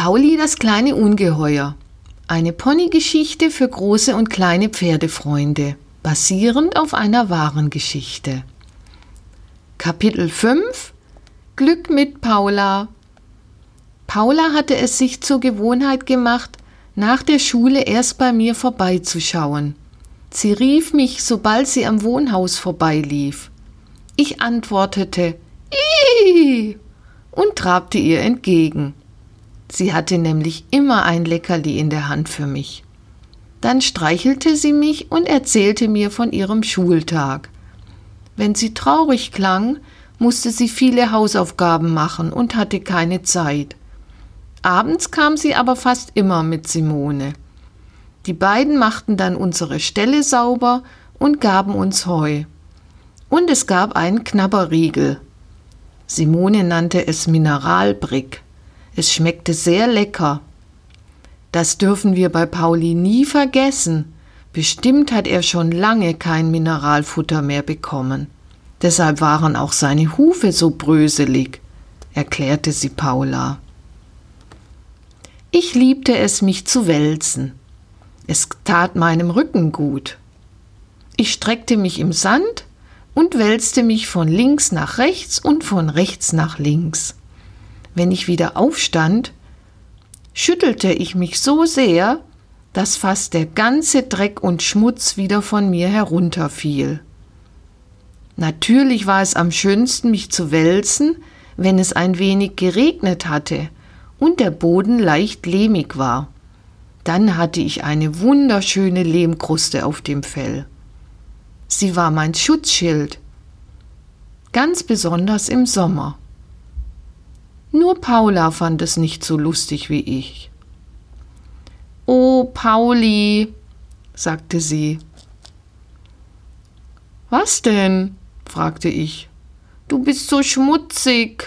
Pauli das kleine Ungeheuer. Eine Ponygeschichte für große und kleine Pferdefreunde, basierend auf einer wahren Geschichte. Kapitel 5 Glück mit Paula. Paula hatte es sich zur Gewohnheit gemacht, nach der Schule erst bei mir vorbeizuschauen. Sie rief mich, sobald sie am Wohnhaus vorbeilief. Ich antwortete Ih und trabte ihr entgegen. Sie hatte nämlich immer ein Leckerli in der Hand für mich. Dann streichelte sie mich und erzählte mir von ihrem Schultag. Wenn sie traurig klang, musste sie viele Hausaufgaben machen und hatte keine Zeit. Abends kam sie aber fast immer mit Simone. Die beiden machten dann unsere Ställe sauber und gaben uns Heu. Und es gab einen Knabberriegel. Simone nannte es Mineralbrick. Es schmeckte sehr lecker. Das dürfen wir bei Pauli nie vergessen. Bestimmt hat er schon lange kein Mineralfutter mehr bekommen. Deshalb waren auch seine Hufe so bröselig, erklärte sie Paula. Ich liebte es, mich zu wälzen. Es tat meinem Rücken gut. Ich streckte mich im Sand und wälzte mich von links nach rechts und von rechts nach links. Wenn ich wieder aufstand, schüttelte ich mich so sehr, dass fast der ganze Dreck und Schmutz wieder von mir herunterfiel. Natürlich war es am schönsten, mich zu wälzen, wenn es ein wenig geregnet hatte und der Boden leicht lehmig war. Dann hatte ich eine wunderschöne Lehmkruste auf dem Fell. Sie war mein Schutzschild, ganz besonders im Sommer. Nur Paula fand es nicht so lustig wie ich. Oh, Pauli, sagte sie. Was denn? fragte ich. Du bist so schmutzig.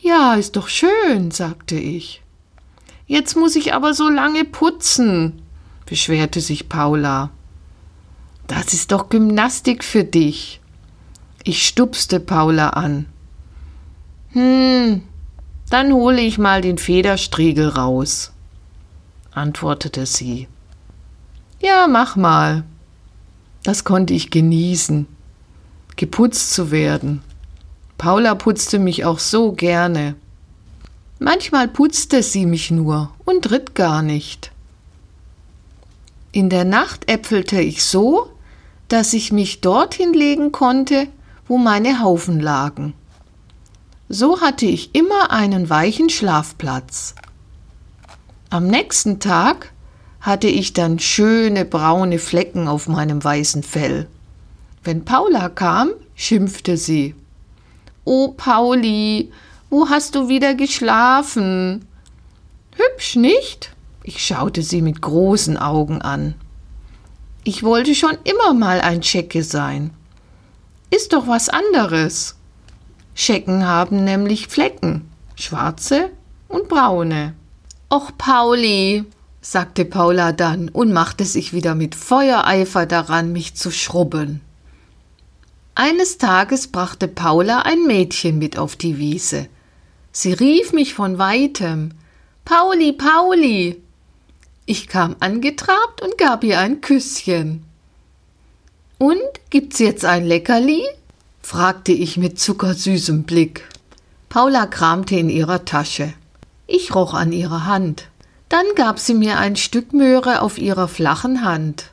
Ja, ist doch schön, sagte ich. Jetzt muss ich aber so lange putzen, beschwerte sich Paula. Das ist doch Gymnastik für dich. Ich stupste Paula an. Hm, dann hole ich mal den Federstriegel raus, antwortete sie. Ja, mach mal. Das konnte ich genießen, geputzt zu werden. Paula putzte mich auch so gerne. Manchmal putzte sie mich nur und ritt gar nicht. In der Nacht äpfelte ich so, dass ich mich dorthin legen konnte, wo meine Haufen lagen. So hatte ich immer einen weichen Schlafplatz. Am nächsten Tag hatte ich dann schöne braune Flecken auf meinem weißen Fell. Wenn Paula kam, schimpfte sie. Oh, Pauli, wo hast du wieder geschlafen? Hübsch, nicht? Ich schaute sie mit großen Augen an. Ich wollte schon immer mal ein Tschecke sein. Ist doch was anderes. Schecken haben nämlich Flecken, schwarze und braune. Och, Pauli, sagte Paula dann und machte sich wieder mit Feuereifer daran, mich zu schrubben. Eines Tages brachte Paula ein Mädchen mit auf die Wiese. Sie rief mich von weitem. Pauli, Pauli. Ich kam angetrabt und gab ihr ein Küsschen. Und gibt's jetzt ein Leckerli? Fragte ich mit zuckersüßem Blick. Paula kramte in ihrer Tasche. Ich roch an ihrer Hand. Dann gab sie mir ein Stück Möhre auf ihrer flachen Hand.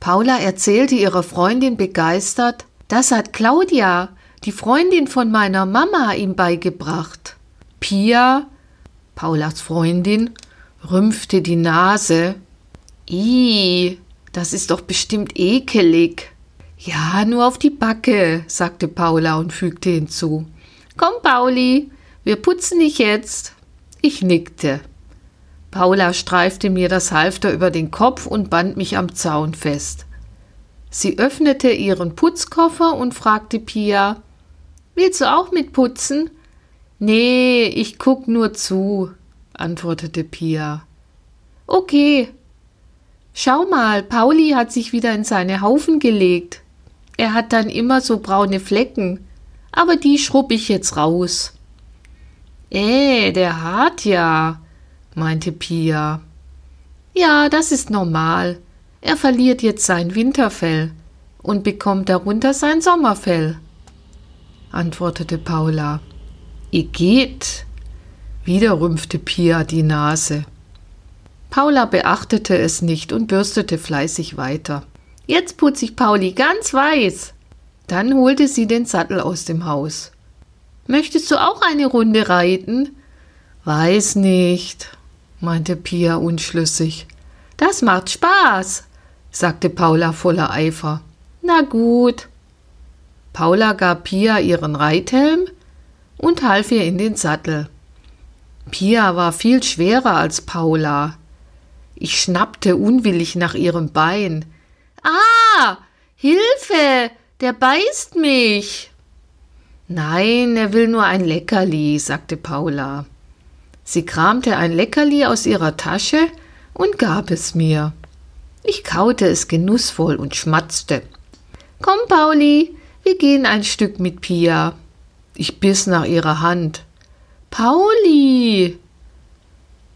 Paula erzählte ihrer Freundin begeistert, das hat Claudia, die Freundin von meiner Mama, ihm beigebracht. Pia, Paulas Freundin, rümpfte die Nase. Ih, das ist doch bestimmt ekelig. Ja, nur auf die Backe, sagte Paula und fügte hinzu. Komm, Pauli, wir putzen dich jetzt. Ich nickte. Paula streifte mir das Halfter über den Kopf und band mich am Zaun fest. Sie öffnete ihren Putzkoffer und fragte Pia: Willst du auch mitputzen? Nee, ich guck nur zu, antwortete Pia. Okay. Schau mal, Pauli hat sich wieder in seine Haufen gelegt. Er hat dann immer so braune Flecken, aber die schrubb ich jetzt raus. Äh, der hat ja, meinte Pia. Ja, das ist normal. Er verliert jetzt sein Winterfell und bekommt darunter sein Sommerfell, antwortete Paula. Ihr geht. Wieder rümpfte Pia die Nase. Paula beachtete es nicht und bürstete fleißig weiter. Jetzt putze ich Pauli ganz weiß. Dann holte sie den Sattel aus dem Haus. Möchtest du auch eine Runde reiten? Weiß nicht, meinte Pia unschlüssig. Das macht Spaß, sagte Paula voller Eifer. Na gut. Paula gab Pia ihren Reithelm und half ihr in den Sattel. Pia war viel schwerer als Paula. Ich schnappte unwillig nach ihrem Bein. Ah, Hilfe, der beißt mich. Nein, er will nur ein Leckerli, sagte Paula. Sie kramte ein Leckerli aus ihrer Tasche und gab es mir. Ich kaute es genussvoll und schmatzte. Komm, Pauli, wir gehen ein Stück mit Pia. Ich biss nach ihrer Hand. Pauli!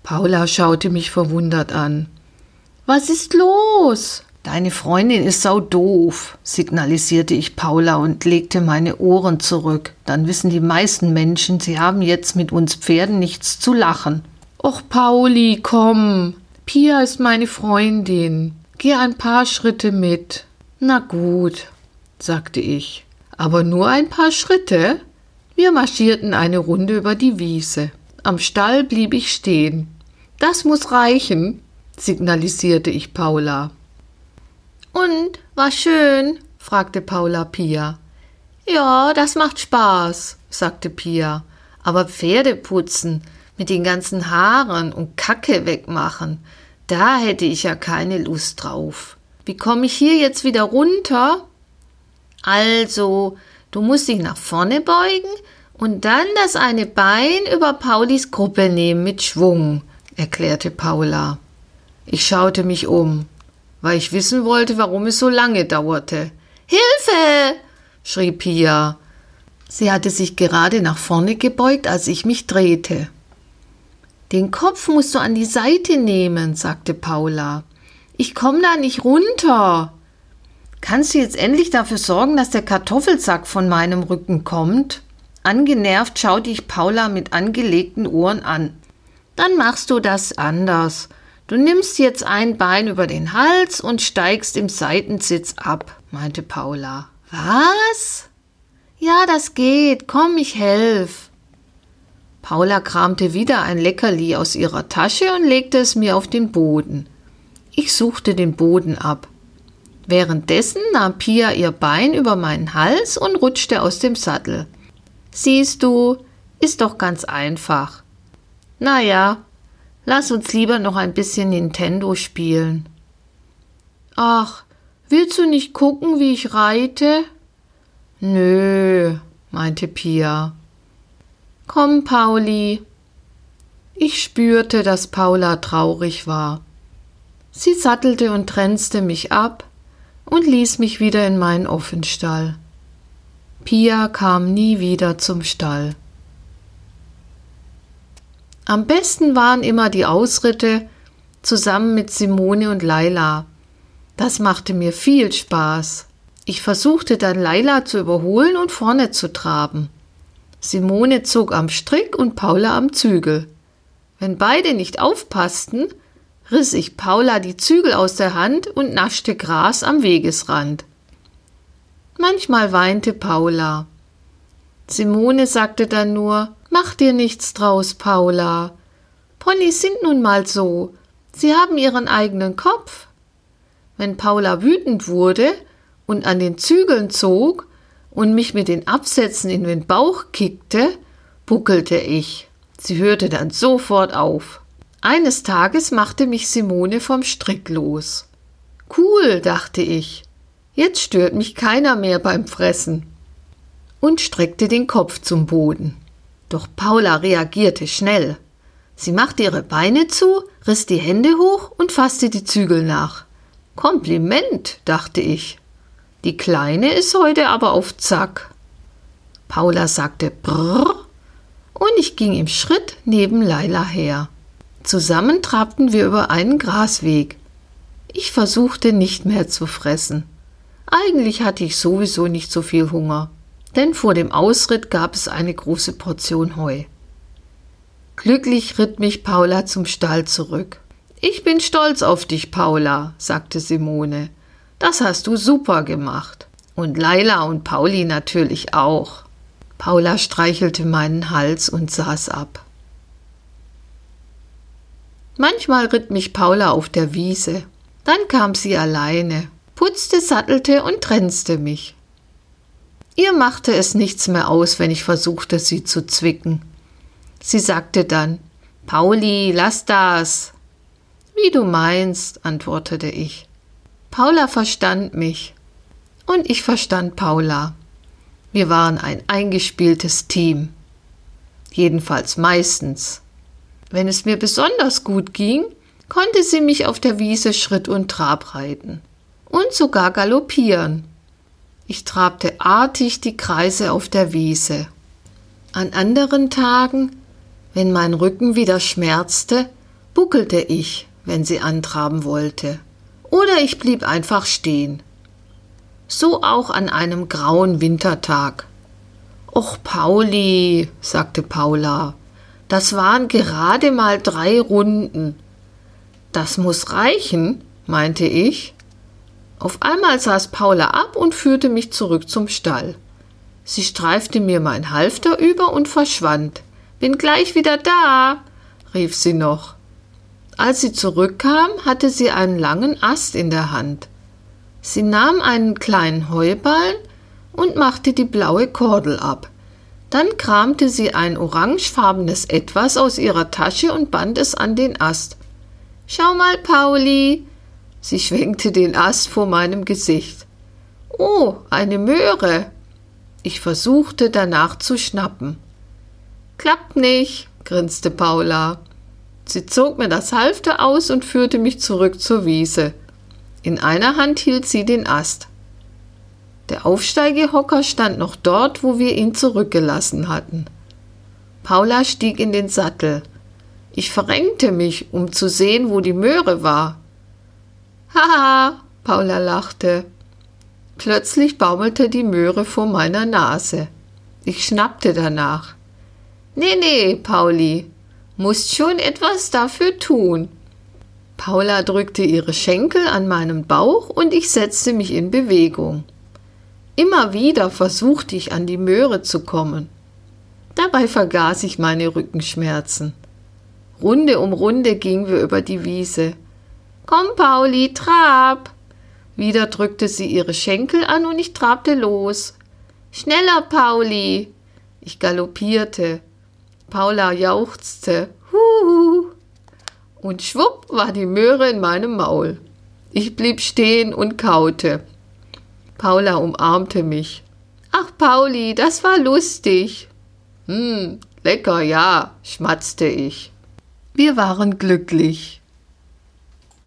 Paula schaute mich verwundert an. Was ist los? Deine Freundin ist sau doof, signalisierte ich Paula und legte meine Ohren zurück. Dann wissen die meisten Menschen, sie haben jetzt mit uns Pferden nichts zu lachen. Och, Pauli, komm. Pia ist meine Freundin. Geh ein paar Schritte mit. Na gut, sagte ich. Aber nur ein paar Schritte? Wir marschierten eine Runde über die Wiese. Am Stall blieb ich stehen. Das muss reichen, signalisierte ich Paula. War schön? fragte Paula Pia. Ja, das macht Spaß, sagte Pia. Aber Pferde putzen, mit den ganzen Haaren und Kacke wegmachen, da hätte ich ja keine Lust drauf. Wie komme ich hier jetzt wieder runter? Also, du musst dich nach vorne beugen und dann das eine Bein über Paulis Gruppe nehmen mit Schwung, erklärte Paula. Ich schaute mich um, weil ich wissen wollte, warum es so lange dauerte. Hilfe! schrie Pia. Sie hatte sich gerade nach vorne gebeugt, als ich mich drehte. Den Kopf musst du an die Seite nehmen, sagte Paula. Ich komme da nicht runter. Kannst du jetzt endlich dafür sorgen, dass der Kartoffelsack von meinem Rücken kommt? Angenervt schaute ich Paula mit angelegten Ohren an. Dann machst du das anders. Du nimmst jetzt ein Bein über den Hals und steigst im Seitensitz ab, meinte Paula. Was? Ja, das geht. Komm, ich helf. Paula kramte wieder ein Leckerli aus ihrer Tasche und legte es mir auf den Boden. Ich suchte den Boden ab. Währenddessen nahm Pia ihr Bein über meinen Hals und rutschte aus dem Sattel. Siehst du, ist doch ganz einfach. Na ja, lass uns lieber noch ein bisschen Nintendo spielen. Ach, willst du nicht gucken, wie ich reite? Nö, meinte Pia. Komm, Pauli. Ich spürte, dass Paula traurig war. Sie sattelte und tränzte mich ab und ließ mich wieder in meinen Offenstall. Pia kam nie wieder zum Stall. Am besten waren immer die Ausritte zusammen mit Simone und Laila. Das machte mir viel Spaß. Ich versuchte dann Laila zu überholen und vorne zu traben. Simone zog am Strick und Paula am Zügel. Wenn beide nicht aufpassten, riss ich Paula die Zügel aus der Hand und naschte Gras am Wegesrand. Manchmal weinte Paula. Simone sagte dann nur Mach dir nichts draus, Paula. Ponys sind nun mal so. Sie haben ihren eigenen Kopf. Wenn Paula wütend wurde und an den Zügeln zog und mich mit den Absätzen in den Bauch kickte, buckelte ich. Sie hörte dann sofort auf. Eines Tages machte mich Simone vom Strick los. Cool, dachte ich. Jetzt stört mich keiner mehr beim Fressen. Und streckte den Kopf zum Boden. Doch Paula reagierte schnell. Sie machte ihre Beine zu, riss die Hände hoch und fasste die Zügel nach. Kompliment, dachte ich. Die Kleine ist heute aber auf Zack. Paula sagte Brrr und ich ging im Schritt neben Leila her. Zusammen trabten wir über einen Grasweg. Ich versuchte nicht mehr zu fressen. Eigentlich hatte ich sowieso nicht so viel Hunger, denn vor dem Ausritt gab es eine große Portion Heu. Glücklich ritt mich Paula zum Stall zurück. Ich bin stolz auf dich, Paula, sagte Simone. Das hast du super gemacht. Und Laila und Pauli natürlich auch. Paula streichelte meinen Hals und saß ab. Manchmal ritt mich Paula auf der Wiese. Dann kam sie alleine, putzte, sattelte und tränzte mich. Ihr machte es nichts mehr aus, wenn ich versuchte, sie zu zwicken. Sie sagte dann, Pauli, lass das. Wie du meinst, antwortete ich. Paula verstand mich und ich verstand Paula. Wir waren ein eingespieltes Team. Jedenfalls meistens. Wenn es mir besonders gut ging, konnte sie mich auf der Wiese Schritt und Trab reiten und sogar galoppieren. Ich trabte artig die Kreise auf der Wiese. An anderen Tagen, wenn mein Rücken wieder schmerzte, buckelte ich, wenn sie antraben wollte. Oder ich blieb einfach stehen so auch an einem grauen Wintertag. Och, Pauli, sagte Paula, das waren gerade mal drei Runden. Das muss reichen, meinte ich. Auf einmal saß Paula ab und führte mich zurück zum Stall. Sie streifte mir mein Halfter über und verschwand. Bin gleich wieder da, rief sie noch. Als sie zurückkam, hatte sie einen langen Ast in der Hand. Sie nahm einen kleinen Heuballen und machte die blaue Kordel ab. Dann kramte sie ein orangefarbenes Etwas aus ihrer Tasche und band es an den Ast. Schau mal, Pauli. Sie schwenkte den Ast vor meinem Gesicht. Oh, eine Möhre. Ich versuchte danach zu schnappen. Klappt nicht, grinste Paula. Sie zog mir das Halfter aus und führte mich zurück zur Wiese. In einer Hand hielt sie den Ast. Der Aufsteigehocker stand noch dort, wo wir ihn zurückgelassen hatten. Paula stieg in den Sattel. Ich verrenkte mich, um zu sehen, wo die Möhre war. Haha, Paula lachte. Plötzlich baumelte die Möhre vor meiner Nase. Ich schnappte danach. Nee, nee, Pauli, musst schon etwas dafür tun. Paula drückte ihre Schenkel an meinen Bauch und ich setzte mich in Bewegung. Immer wieder versuchte ich an die Möhre zu kommen. Dabei vergaß ich meine Rückenschmerzen. Runde um Runde gingen wir über die Wiese. Komm, Pauli, trab! Wieder drückte sie ihre Schenkel an und ich trabte los. Schneller, Pauli! Ich galoppierte. Paula jauchzte. Huhu! und schwupp war die Möhre in meinem Maul. Ich blieb stehen und kaute. Paula umarmte mich. Ach, Pauli, das war lustig. Hm, lecker, ja, schmatzte ich. Wir waren glücklich.